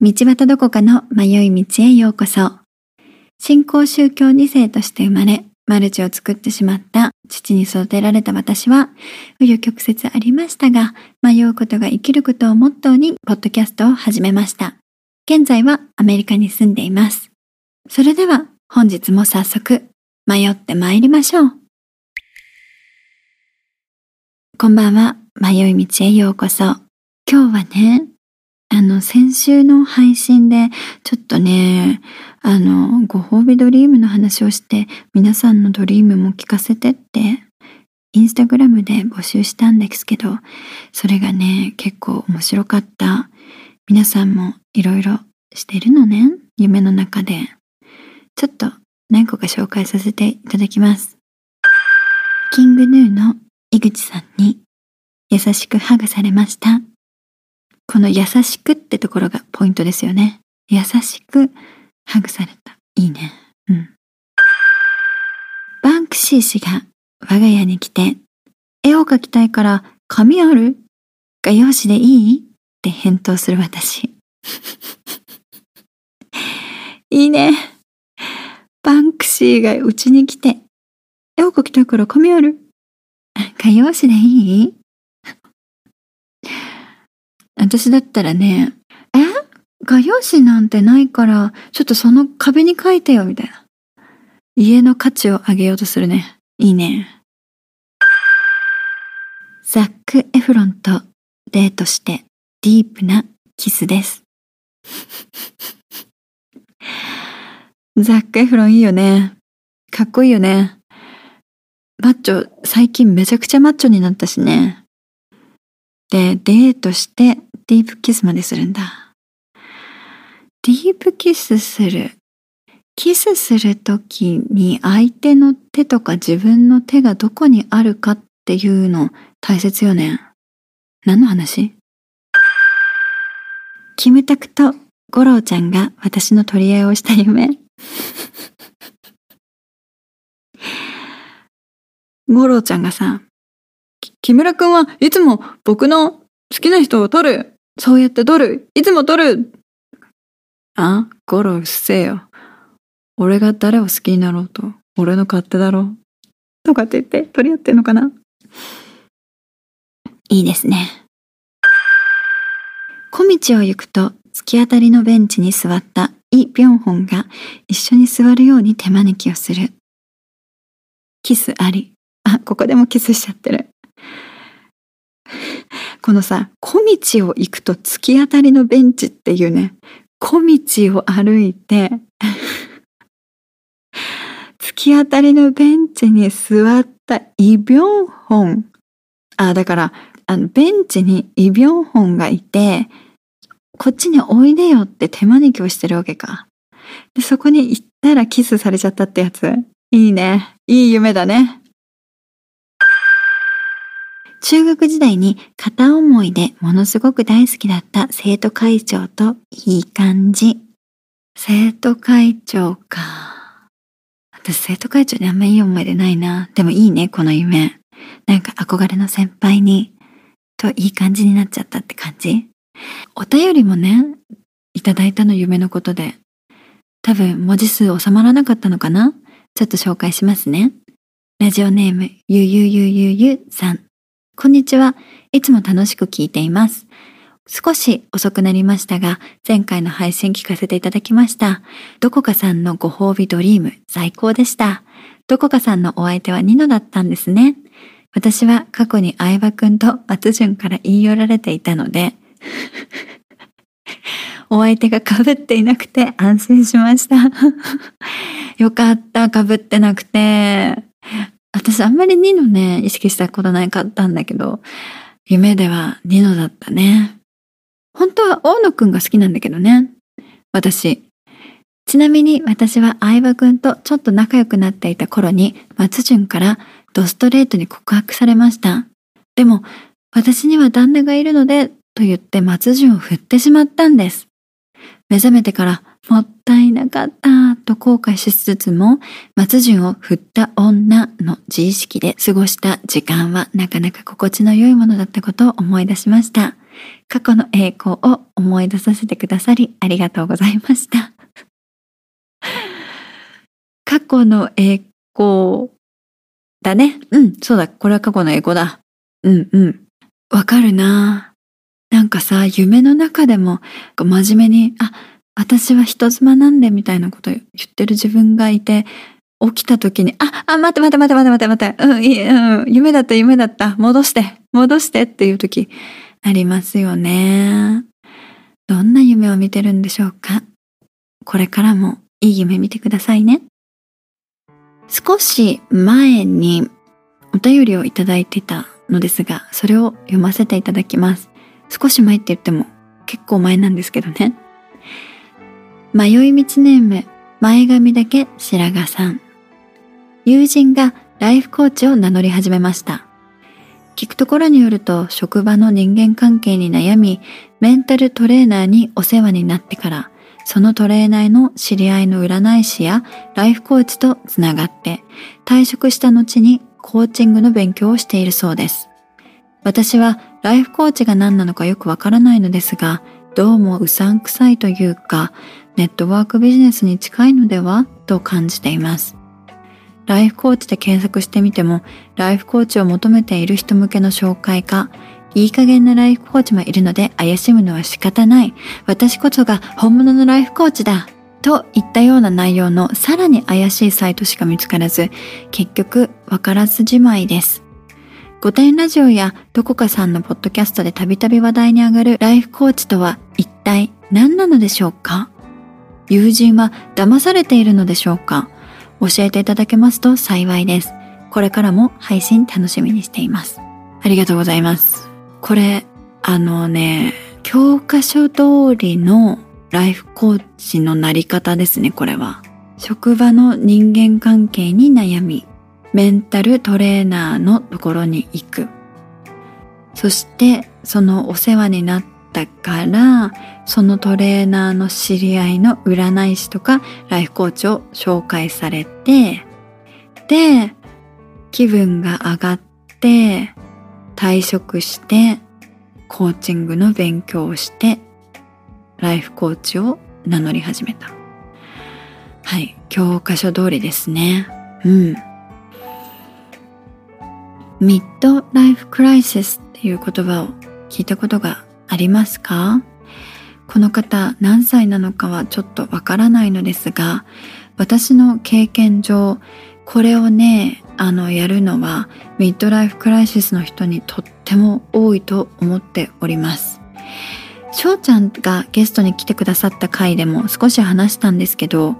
道端どこかの迷い道へようこそ。新興宗教2世として生まれ、マルチを作ってしまった父に育てられた私は、紆余曲折ありましたが、迷うことが生きることをモットーに、ポッドキャストを始めました。現在はアメリカに住んでいます。それでは、本日も早速、迷って参りましょう。こんばんは、迷い道へようこそ。今日はね、あの、先週の配信で、ちょっとね、あの、ご褒美ドリームの話をして、皆さんのドリームも聞かせてって、インスタグラムで募集したんですけど、それがね、結構面白かった。皆さんもいろいろしてるのね、夢の中で。ちょっと何個か紹介させていただきます。キングヌーの井口さんに優しくハグされました。この優しくってところがポイントですよね。優しくハグされた。いいね。うん。バンクシー氏が我が家に来て、絵を描きたいから紙ある？画用紙でいい？って返答する私。いいね。バンクシーがうちに来て、絵を描きたいから紙ある？画用紙でいい？私だったらね、え？画用紙なんてないから、ちょっとその壁に書いてよ、みたいな。家の価値を上げようとするね。いいね。ザック・エフロンとデートしてディープなキスです。ザック・エフロンいいよね。かっこいいよね。マッチョ、最近めちゃくちゃマッチョになったしね。で、デートしてディープキスまでするんだ。ディープキスする。キスするときに相手の手とか自分の手がどこにあるかっていうの大切よね。何の話？キムタクと五郎ちゃんが私の取り合いをした夢。五郎ちゃんがさ、木村くんはいつも僕の好きな人を取る。そうやって取る？いつも取る？あ、ゴロうっせえよ。俺が誰を好きになろうと、俺の勝手だろ？う。とかって言って取り合ってんのかな？いいですね。小道を行くと突き当たりのベンチに座ったイ・ビョンホンが一緒に座るように手招きをする。キスあり。あ、ここでもキスしちゃってる。このさ、小道を行くと突き当たりのベンチっていうね、小道を歩いて 突き当たりのベンチに座ったイ・ビョンホン。あ、だから、あの、ベンチにイ・ビョンホンがいて、こっちにおいでよって手招きをしてるわけか。で、そこに行ったらキスされちゃったってやつ。いいね。いい夢だね。中学時代に片思いでものすごく大好きだった生徒会長といい感じ。生徒会長か。私生徒会長にあんまいい思い出ないな。でもいいね、この夢。なんか憧れの先輩に、といい感じになっちゃったって感じ。お便りもね、いただいたの夢のことで。多分文字数収まらなかったのかなちょっと紹介しますね。ラジオネーム、ゆゆゆゆゆさん。こんにちは。いつも楽しく聞いています。少し遅くなりましたが、前回の配信聞かせていただきました。どこかさんのご褒美ドリーム、最高でした。どこかさんのお相手はニノだったんですね。私は過去に相葉くんと松潤から言い寄られていたので、お相手が被っていなくて安心しました。よかった、被ってなくて。私あんまりニノね、意識したことないかったんだけど、夢ではニノだったね。本当は大野くんが好きなんだけどね。私。ちなみに私は相葉くんとちょっと仲良くなっていた頃に松潤からドストレートに告白されました。でも私には旦那がいるのでと言って松潤を振ってしまったんです。目覚めてからもったいなかったと後悔しつつも、松潤を振った女の自意識で過ごした時間はなかなか心地の良いものだったことを思い出しました。過去の栄光を思い出させてくださりありがとうございました。過去の栄光だね。うん、そうだ。これは過去の栄光だ。うんうん。わかるななんかさ、夢の中でも真面目に、あ、私は人妻なんでみたいなこと言ってる自分がいて、起きた時に、あ、あ、待って待って待って待って待って待って、うん、いい、うん、夢だった夢だった、戻して、戻してっていう時、ありますよね。どんな夢を見てるんでしょうか？これからもいい夢見てくださいね。少し前にお便りをいただいてたのですが、それを読ませていただきます。少し前って言っても結構前なんですけどね。迷い道ネーム、前髪だけ白髪さん。友人がライフコーチを名乗り始めました。聞くところによると職場の人間関係に悩み、メンタルトレーナーにお世話になってから、そのトレーナーの知り合いの占い師やライフコーチとつながって退職した後にコーチングの勉強をしているそうです。私はライフコーチが何なのかよくわからないのですが、どうもうさんくさいというか、ネットワークビジネスに近いのでは？と感じています。ライフコーチで検索してみても、ライフコーチを求めている人向けの紹介か、いい加減なライフコーチもいるので怪しむのは仕方ない。私こそが本物のライフコーチだ。といったような内容のさらに怪しいサイトしか見つからず、結局わからずじまいです。御殿ラジオやどこかさんのポッドキャストでたびたび話題に上がるライフコーチとは一体何なのでしょうか？友人は騙されているのでしょうか？教えていただけますと幸いです。これからも配信楽しみにしています。ありがとうございます。これ、あのね、教科書通りのライフコーチのなり方ですね、これは。職場の人間関係に悩み、メンタルトレーナーのところに行く。そして、そのお世話になったから、そのトレーナーの知り合いの占い師とかライフコーチを紹介されて、で、気分が上がって、退職して、コーチングの勉強をして、ライフコーチを名乗り始めた。はい、教科書通りですね。うん。ミッドライフクライシスっていう言葉を聞いたことがありますか？この方何歳なのかはちょっとわからないのですが、私の経験上、これをね、あの、やるのはミッドライフクライシスの人にとっても多いと思っております。翔ちゃんがゲストに来てくださった回でも少し話したんですけど、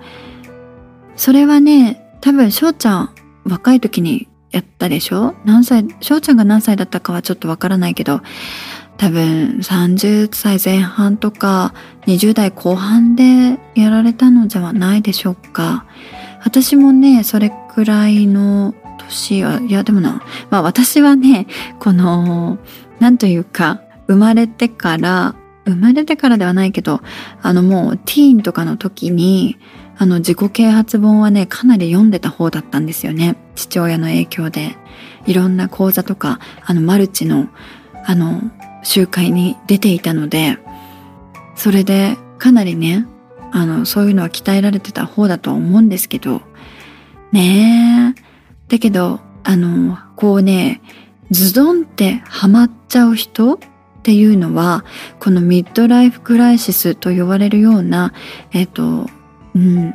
それはね、多分翔ちゃん若い時にやったでしょ？何歳、翔ちゃんが何歳だったかはちょっとわからないけど、多分30歳前半とか20代後半でやられたのじゃないでしょうか。私もね、それくらいの年は、いやでもな、まあ私はね、この、なんというか、生まれてから、生まれてからではないけど、あのもうティーンとかの時に、あの自己啓発本はね、かなり読んでた方だったんですよね。父親の影響で。いろんな講座とか、あのマルチの、あの、集会に出ていたので、それでかなりね、あの、そういうのは鍛えられてた方だと思うんですけど、ねえ。だけど、あの、こうね、ズドンってハマっちゃう人っていうのは、このミッドライフクライシスと呼ばれるような、えっ、と、うん、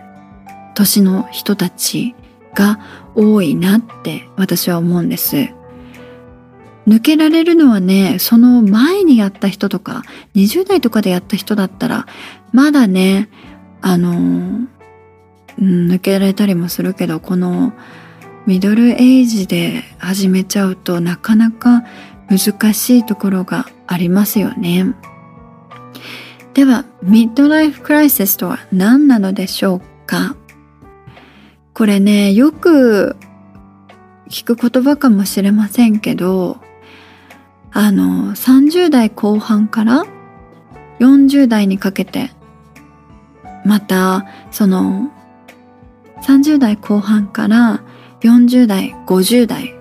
年の人たちが多いなって私は思うんです。抜けられるのはね、その前にやった人とか、20代とかでやった人だったら、まだね、あの、うん、抜けられたりもするけど、このミドルエイジで始めちゃうとなかなか難しいところがありますよね。では、ミッドライフクライシスとは何なのでしょうか？これね、よく聞く言葉かもしれませんけど、あの、30代後半から40代にかけて、また、その、30代後半から40代、50代、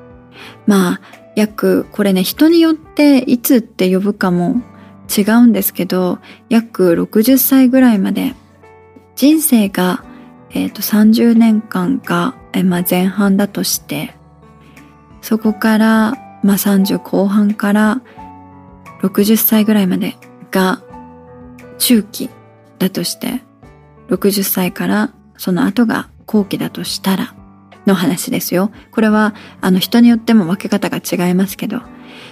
まあ、約、これね、人によっていつって呼ぶかも違うんですけど約60歳ぐらいまで人生が、えー、と30年間が、えまあ、前半だとしてそこから、まあ、30後半から60歳ぐらいまでが中期だとして60歳からその後が後期だとしたらの話ですよ。これはあの人によっても分け方が違いますけど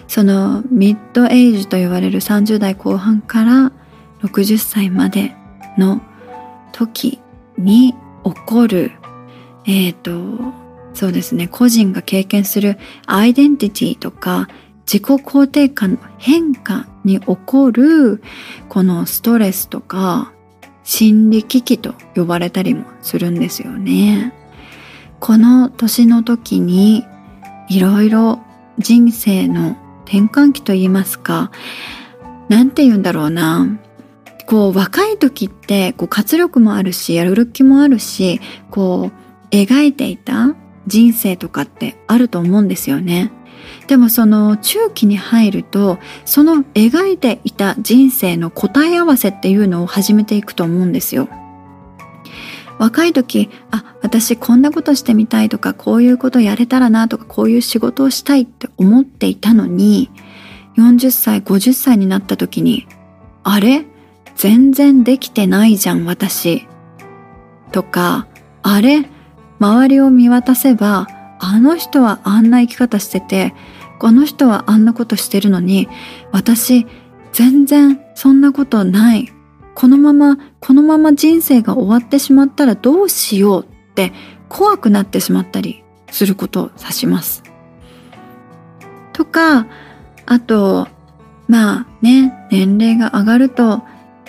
そのミッドエイジと言われる30代後半から60歳までの時に起こるえっ、ー、とそうですね個人が経験するアイデンティティとか自己肯定感の変化に起こるこのストレスとか心理危機と呼ばれたりもするんですよね。この年の時にいろいろ人生の転換期と言いますか、なんて言うんだろうな。こう若い時ってこう活力もあるし、やる気もあるし、こう描いていた人生とかってあると思うんですよね。でもその中期に入るとその描いていた人生の答え合わせっていうのを始めていくと思うんですよ。若い時あ私こんなことしてみたいとかこういうことやれたらなとかこういう仕事をしたいって思っていたのに40歳50歳になった時にあれ？全然できてないじゃん私とかあれ？周りを見渡せばあの人はあんな生き方しててこの人はあんなことしてるのに私全然そんなことないこのままこのまま人生が終わってしまったらどうしようって怖くなってしまったりすることを指します。とかあとまあね年齢が上がると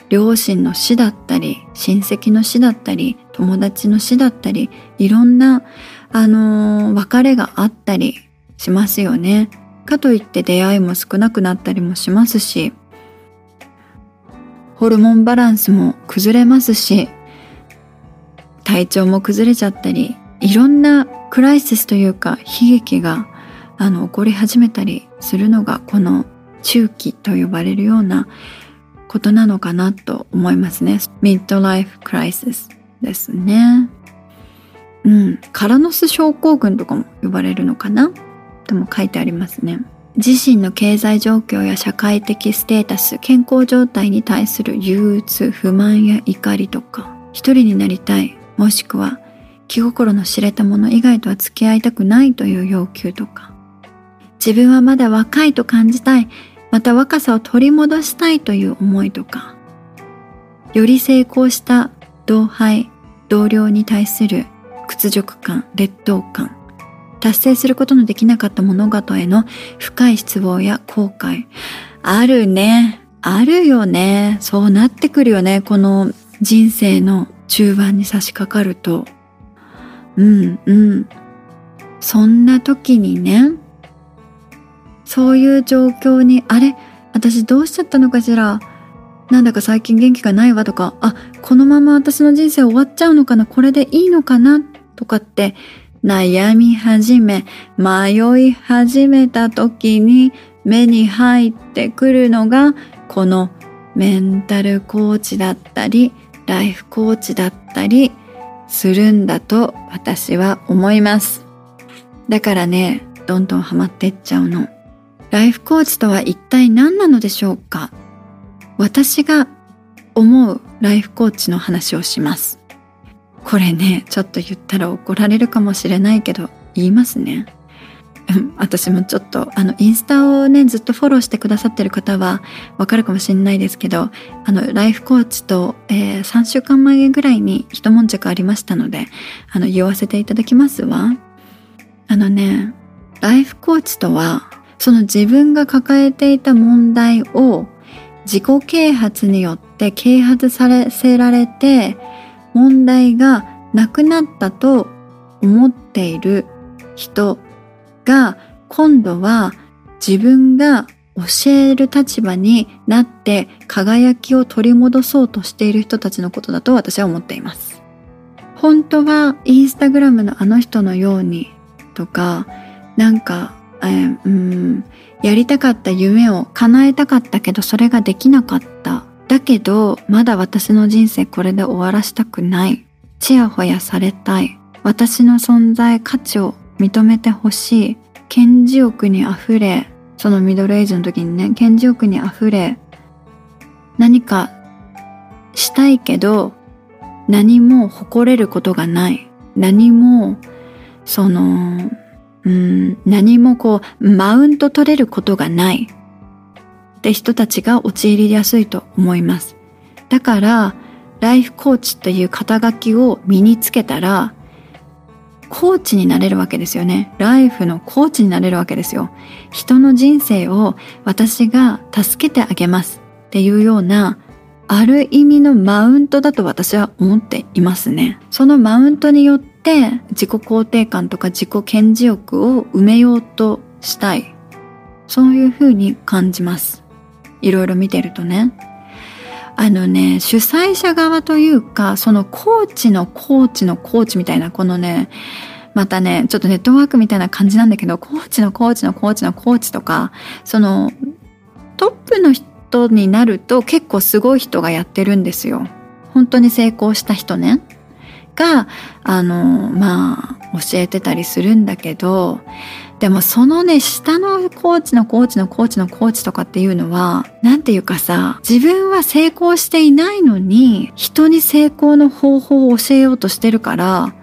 両親の死だったり親戚の死だったり友達の死だったりいろんなあのー、別れがあったりしますよね。かといって出会いも少なくなったりもしますしホルモンバランスも崩れますし体調も崩れちゃったりいろんなクライシスというか悲劇があの起こり始めたりするのがこの中期と呼ばれるようなことなのかなと思いますね。ミッドライフクライシスですね。うん。カラノス症候群とかも呼ばれるのかな？とも書いてありますね。自身の経済状況や社会的ステータス健康状態に対する憂鬱不満や怒りとか一人になりたいもしくは気心の知れたもの以外とは付き合いたくないという要求とか自分はまだ若いと感じたいまた若さを取り戻したいという思いとかより成功した同輩同僚に対する屈辱感劣等感達成することのできなかった物事への深い失望や後悔。あるね。あるよね。そうなってくるよね。この人生の中盤に差し掛かると。うんうん。そんな時にね、そういう状況に、あれ？私どうしちゃったのかしら？なんだか最近元気がないわとか、あ、このまま私の人生終わっちゃうのかなこれでいいのかなとかって悩み始め、迷い始めた時に目に入ってくるのが、このメンタルコーチだったり、ライフコーチだったりするんだと私は思います。だからね、どんどんハマってっちゃうの。ライフコーチとは一体何なのでしょうか？私が思うライフコーチの話をします。これねちょっと言ったら怒られるかもしれないけど言いますね私もちょっとあのインスタをねずっとフォローしてくださってる方はわかるかもしれないですけどあのライフコーチと、えー、3週間前ぐらいに一悶着ありましたのであの言わせていただきますわあのねライフコーチとはその自分が抱えていた問題を自己啓発によって啓発されせられて問題がなくなったと思っている人が今度は自分が教える立場になって輝きを取り戻そうとしている人たちのことだと私は思っています。本当はインスタグラムのあの人のようにとかなんか、えー、うんやりたかった夢を叶えたかったけどそれができなかった。だけどまだ私の人生これで終わらしたくない。ちやほやされたい。私の存在価値を認めてほしい。顕示欲に溢れ、そのミドルエイジの時にね、顕示欲に溢れ、何かしたいけど、何も誇れることがない。何も、その、うん、何もこう、マウント取れることがないって人たちが陥りやすいと思います。だから、ライフコーチという肩書きを身につけたら、コーチになれるわけですよね。ライフのコーチになれるわけですよ。人の人生を私が助けてあげますっていうようなある意味のマウントだと私は思っていますね。そのマウントによって自己肯定感とか自己顕示欲を埋めようとしたい。そういうふうに感じます。いろいろ見てるとね。あのね、主催者側というか、そのコーチのコーチのコーチみたいな、このね、またね、ちょっとネットワークみたいな感じなんだけど、コーチのコーチのコーチのコーチとか、そのトップの人になると結構すごい人がやってるんですよ。本当に成功した人ね。が、あの、まあ、教えてたりするんだけど、でもそのね、下のコーチのコーチのコーチのコーチとかっていうのは、なんていうかさ、自分は成功していないのに、人に成功の方法を教えようとしてるから、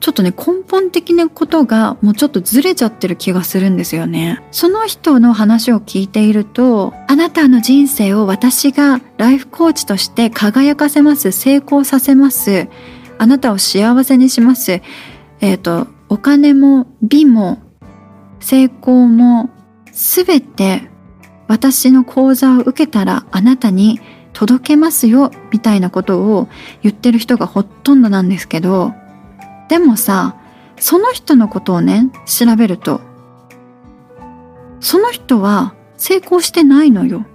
ちょっとね、根本的なことがもうちょっとずれちゃってる気がするんですよね。その人の話を聞いていると、あなたの人生を私がライフコーチとして輝かせます、成功させます、あなたを幸せにします。えっ、ー、と、お金も美も成功もすべて私の講座を受けたらあなたに届けますよみたいなことを言ってる人がほとんどなんですけどでもさ、その人のことをね、調べると、その人は成功してないのよ。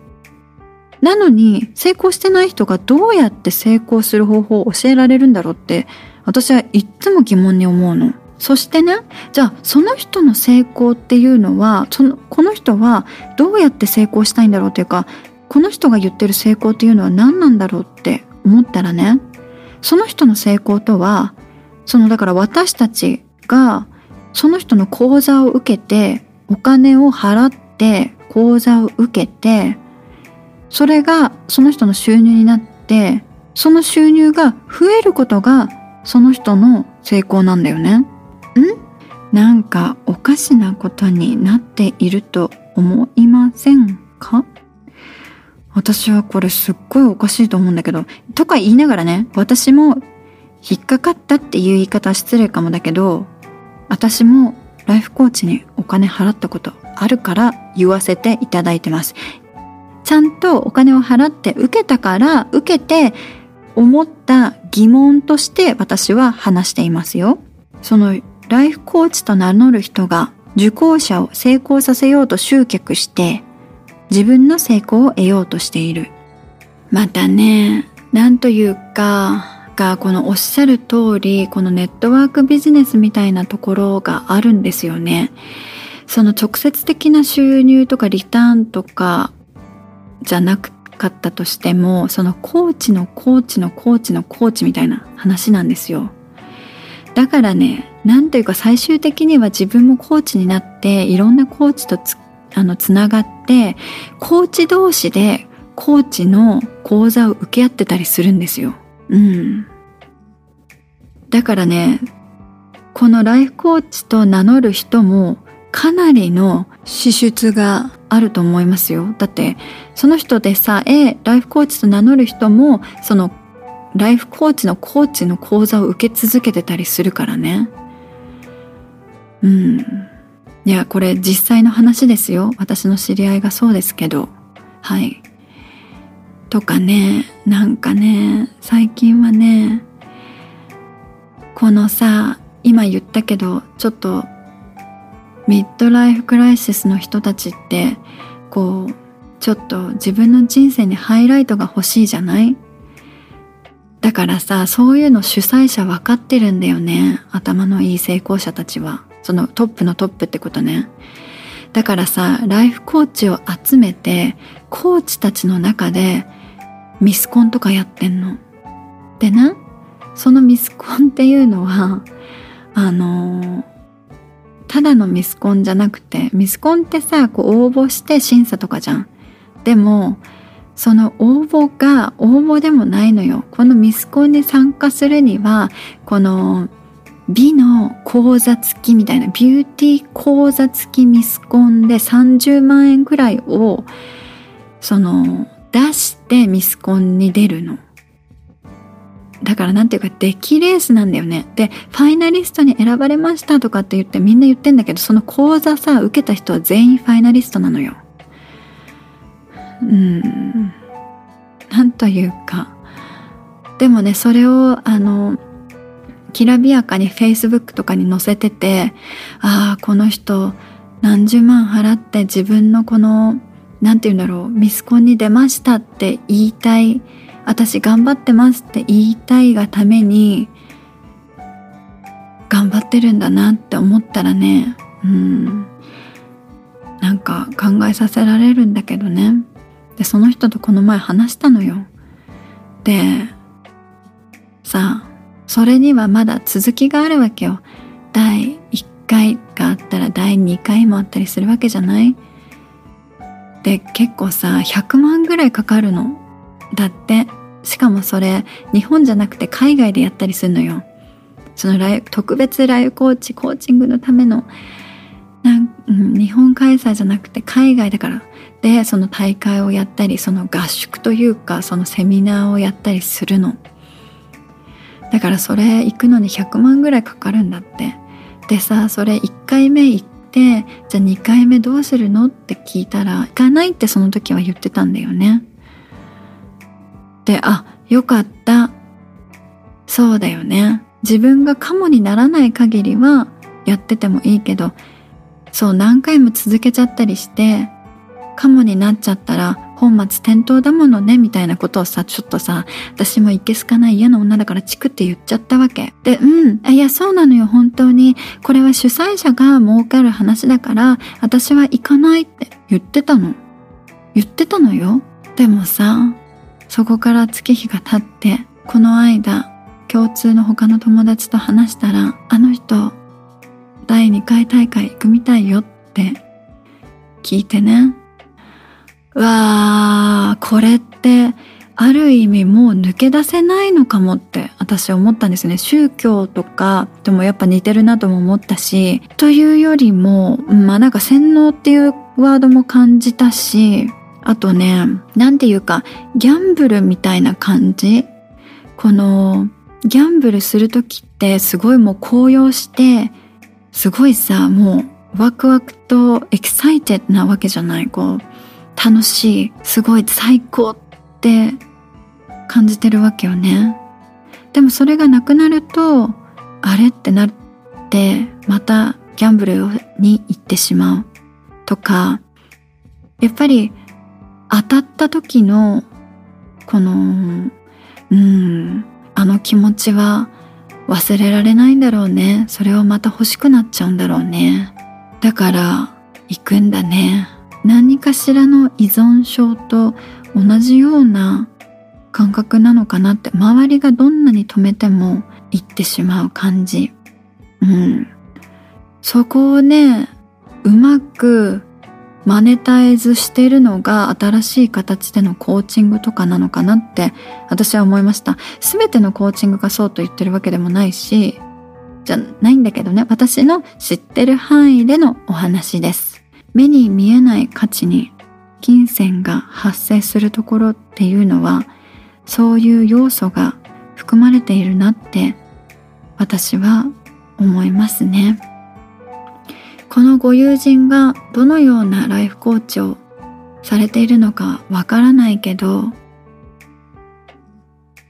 なのに、成功してない人がどうやって成功する方法を教えられるんだろうって、私はいつも疑問に思うの。そしてね、じゃあその人の成功っていうのは、その、この人はどうやって成功したいんだろうっていうか、この人が言ってる成功っていうのは何なんだろうって思ったらね、その人の成功とは、そのだから私たちがその人の講座を受けてお金を払って講座を受けてそれがその人の収入になってその収入が増えることがその人の成功なんだよね。ん？なんかおかしなことになっていると思いませんか？私はこれすっごいおかしいと思うんだけど、とか言いながらね、私も引っかかったっていう言い方失礼かもだけど、私もライフコーチにお金払ったことあるから言わせていただいてます。ちゃんとお金を払って受けたから受けて思った疑問として私は話していますよ。そのライフコーチと名乗る人が受講者を成功させようと集客して自分の成功を得ようとしている。またね、なんというか、がこのおっしゃる通りこのネットワークビジネスみたいなところがあるんですよね。その直接的な収入とかリターンとかじゃなかったとしてもそのコーチのコーチのコーチのコーチみたいな話なんですよ。だからねなんというか最終的には自分もコーチになっていろんなコーチとつあのつながってコーチ同士でコーチの講座を受け合ってたりするんですよ。うん。だからね、このライフコーチと名乗る人もかなりの支出があると思いますよ。だってその人でさえライフコーチと名乗る人もそのライフコーチのコーチの講座を受け続けてたりするからね。うん。いや、これ実際の話ですよ。私の知り合いがそうですけど。はい。とかね、なんかね、最近はね、このさ、今言ったけど、ちょっと、ミッドライフクライシスの人たちって、こう、ちょっと自分の人生にハイライトが欲しいじゃない？だからさ、そういうの主催者分かってるんだよね。頭のいい成功者たちは。そのトップのトップってことね。だからさライフコーチを集めてコーチたちの中でミスコンとかやってんの。でねそのミスコンっていうのはあのただのミスコンじゃなくてミスコンってさこう応募して審査とかじゃん。でもその応募が応募でもないのよ。このミスコンに参加するにはこの美の講座付きみたいなビューティー講座付きミスコンで30万円くらいをその出してミスコンに出るの。だからなんていうか出来レースなんだよね。で、ファイナリストに選ばれましたとかって言ってみんな言ってんだけど、その講座さ、受けた人は全員ファイナリストなのよ。うん。なんというか。でもね、それを、あの、きらびやかに Facebook とかに載せてて、ああ、この人何十万払って自分のこの、なんて言うんだろう、ミスコンに出ましたって言いたい、私頑張ってますって言いたいがために、頑張ってるんだなって思ったらね、うん、なんか考えさせられるんだけどね。で、その人とこの前話したのよ。で、さあ、それにはまだ続きがあるわけよ。第1回があったら第2回もあったりするわけじゃない？で、結構さ、100万ぐらいかかるの。だって。しかもそれ、日本じゃなくて海外でやったりするのよ。そのライ特別ライブコーチ、コーチングのための、なん、うん、日本開催じゃなくて海外だから。で、その大会をやったり、その合宿というか、そのセミナーをやったりするの。だからそれ行くのに100万ぐらいかかるんだって。でさそれ1回目行ってじゃあ2回目どうするのって聞いたら行かないってその時は言ってたんだよね。であよかった。そうだよね。自分がカモにならない限りはやっててもいいけどそう何回も続けちゃったりしてカモになっちゃったら本末転倒だものね、みたいなことをさ、ちょっとさ、私もいけすかない嫌な女だからチクって言っちゃったわけ。で、うん、いや、そうなのよ、本当に。これは主催者が儲かる話だから、私は行かないって言ってたの。言ってたのよ。でもさ、そこから月日が経って、この間、共通の他の友達と話したら、あの人、第2回大会行くみたいよって聞いてね。わあこれってある意味もう抜け出せないのかもって私は思ったんですね。宗教とかともやっぱ似てるなとも思ったしというよりもまあなんか洗脳っていうワードも感じたしあとねなんていうかギャンブルみたいな感じ。このギャンブルする時ってすごいもう高揚してすごいさもうワクワクと excited なわけじゃない。こう楽しい、すごい最高って感じてるわけよね。でもそれがなくなると、あれってなって、またギャンブルに行ってしまうとか、やっぱり当たった時のこの、うん、あの気持ちは忘れられないんだろうね。それをまた欲しくなっちゃうんだろうね。だから行くんだね。何かしらの依存症と同じような感覚なのかなって周りがどんなに止めても言ってしまう感じ。うん。そこをねうまくマネタイズしてるのが新しい形でのコーチングとかなのかなって私は思いました。全てのコーチングがそうと言ってるわけでもないしじゃないんだけどね私の知ってる範囲でのお話です。目に見えない価値に金銭が発生するところっていうのはそういう要素が含まれているなって私は思いますね。このご友人がどのようなライフコーチをされているのかわからないけど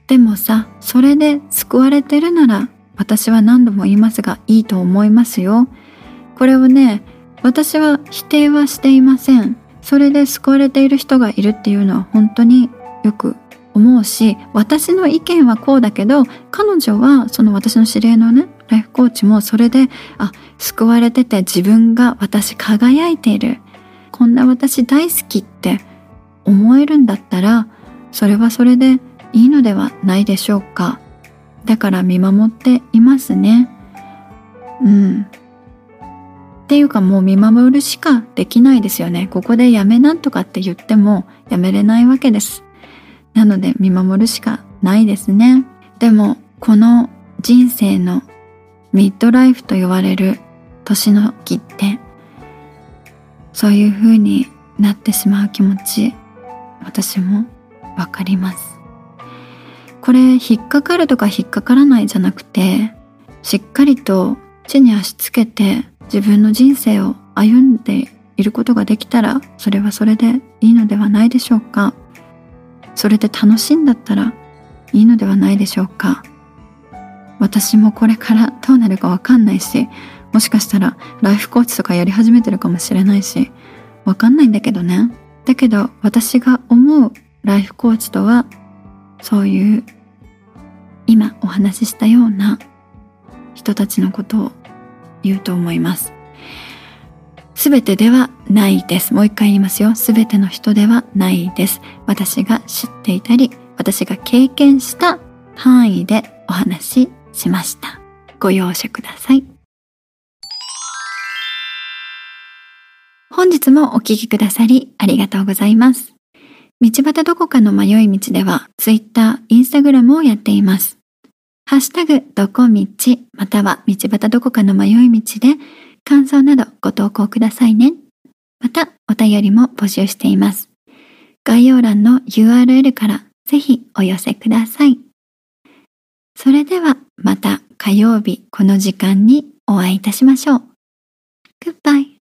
でもさそれで救われてるなら私は何度も言いますがいいと思いますよ。これをね私は否定はしていませんそれで救われている人がいるっていうのは本当によく思うし私の意見はこうだけど彼女はその私の知り合いのねライフコーチもそれで、あ、救われてて自分が私輝いている。こんな私大好きって思えるんだったら、それはそれでいいのではないでしょうか。だから見守っていますね。うん。ていうかもう見守るしかできないですよね。ここでやめなんとかって言ってもやめれないわけです。なので見守るしかないですね。でもこの人生のミッドライフと言われる年の木ってそういう風になってしまう気持ち私もわかります。これ引っかかるとか引っかからないじゃなくてしっかりと地に足つけて自分の人生を歩んでいることができたらそれはそれでいいのではないでしょうか。それで楽しいんだったらいいのではないでしょうか。私もこれからどうなるかわかんないしもしかしたらライフコーチとかやり始めてるかもしれないしわかんないんだけどね。だけど私が思うライフコーチとはそういう今お話ししたような人たちのことを言うと思います。すべてではないです。もう一回言いますよ。すべての人ではないです。私が知っていたり、私が経験した範囲でお話ししました。ご容赦ください。本日もお聴きくださりありがとうございます。道端どこかの迷い道では Twitter、Instagram をやっています。ハッシュタグどこ道または道端どこかの迷い道で感想などご投稿くださいね。またお便りも募集しています。概要欄の URL からぜひお寄せください。それではまた火曜日この時間にお会いいたしましょう。Goodbye.